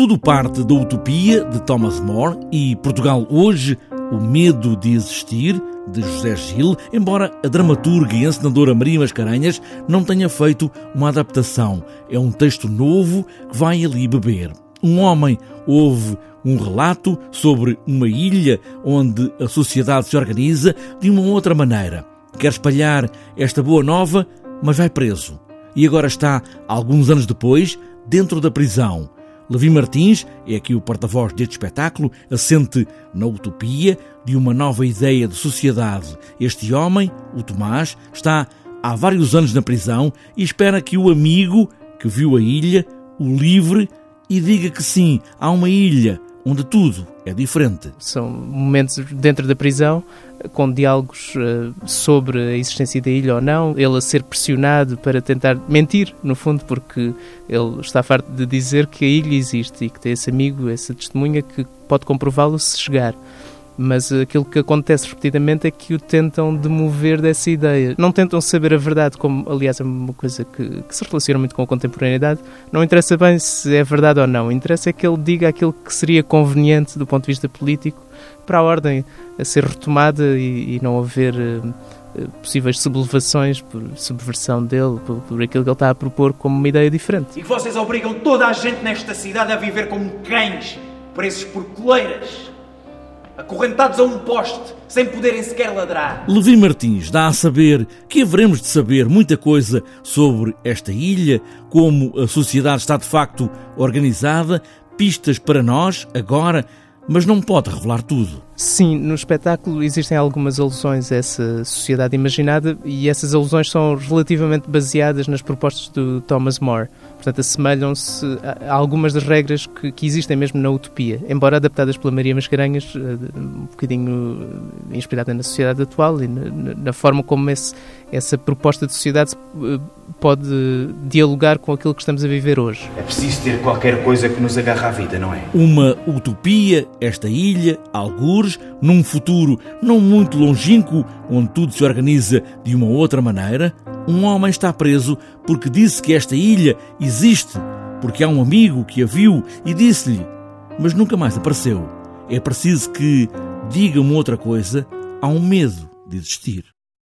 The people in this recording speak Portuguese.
Tudo parte da utopia de Thomas More e Portugal hoje, o medo de existir, de José Gil, embora a dramaturga e encenadora Maria Mascarenhas não tenha feito uma adaptação. É um texto novo que vai ali beber. Um homem ouve um relato sobre uma ilha onde a sociedade se organiza de uma outra maneira. Quer espalhar esta boa nova, mas vai preso. E agora está, alguns anos depois, dentro da prisão. Levi Martins é aqui o porta-voz deste espetáculo, assente na utopia de uma nova ideia de sociedade. Este homem, o Tomás, está há vários anos na prisão e espera que o amigo que viu a ilha o livre e diga que sim, há uma ilha onde tudo é diferente. São momentos dentro da prisão com diálogos uh, sobre a existência da ilha ou não, ele a ser pressionado para tentar mentir, no fundo, porque ele está farto de dizer que a ilha existe e que tem esse amigo, essa testemunha que pode comprová-lo se chegar mas aquilo que acontece repetidamente é que o tentam demover dessa ideia. Não tentam saber a verdade, como aliás é uma coisa que, que, se relaciona muito com a contemporaneidade. Não interessa bem se é verdade ou não, interessa é que ele diga aquilo que seria conveniente do ponto de vista político para a ordem a ser retomada e, e não haver uh, possíveis sublevações por subversão dele, por, por, aquilo que ele está a propor como uma ideia diferente. E que vocês obrigam toda a gente nesta cidade a viver como cães, presos por coleiras acorrentados a um poste, sem poderem sequer ladrar. Levi Martins dá a saber que haveremos de saber muita coisa sobre esta ilha, como a sociedade está de facto organizada, pistas para nós, agora, mas não pode revelar tudo. Sim, no espetáculo existem algumas alusões a essa sociedade imaginada e essas alusões são relativamente baseadas nas propostas do Thomas More. Portanto, assemelham-se a algumas das regras que, que, existem mesmo na utopia, embora adaptadas pela Maria Mascarenhas, eh, um bocadinho inspirada na sociedade atual e na, na forma como esse, essa proposta de sociedade eh, pode dialogar com aquilo que estamos a viver hoje. É preciso ter qualquer coisa que nos agarre à vida, não é? Uma utopia, esta ilha, algures, num futuro não muito longínquo, onde tudo se organiza de uma outra maneira, um homem está preso porque disse que esta ilha existe, porque há um amigo que a viu e disse-lhe, mas nunca mais apareceu. É preciso que diga uma outra coisa, há um medo de existir.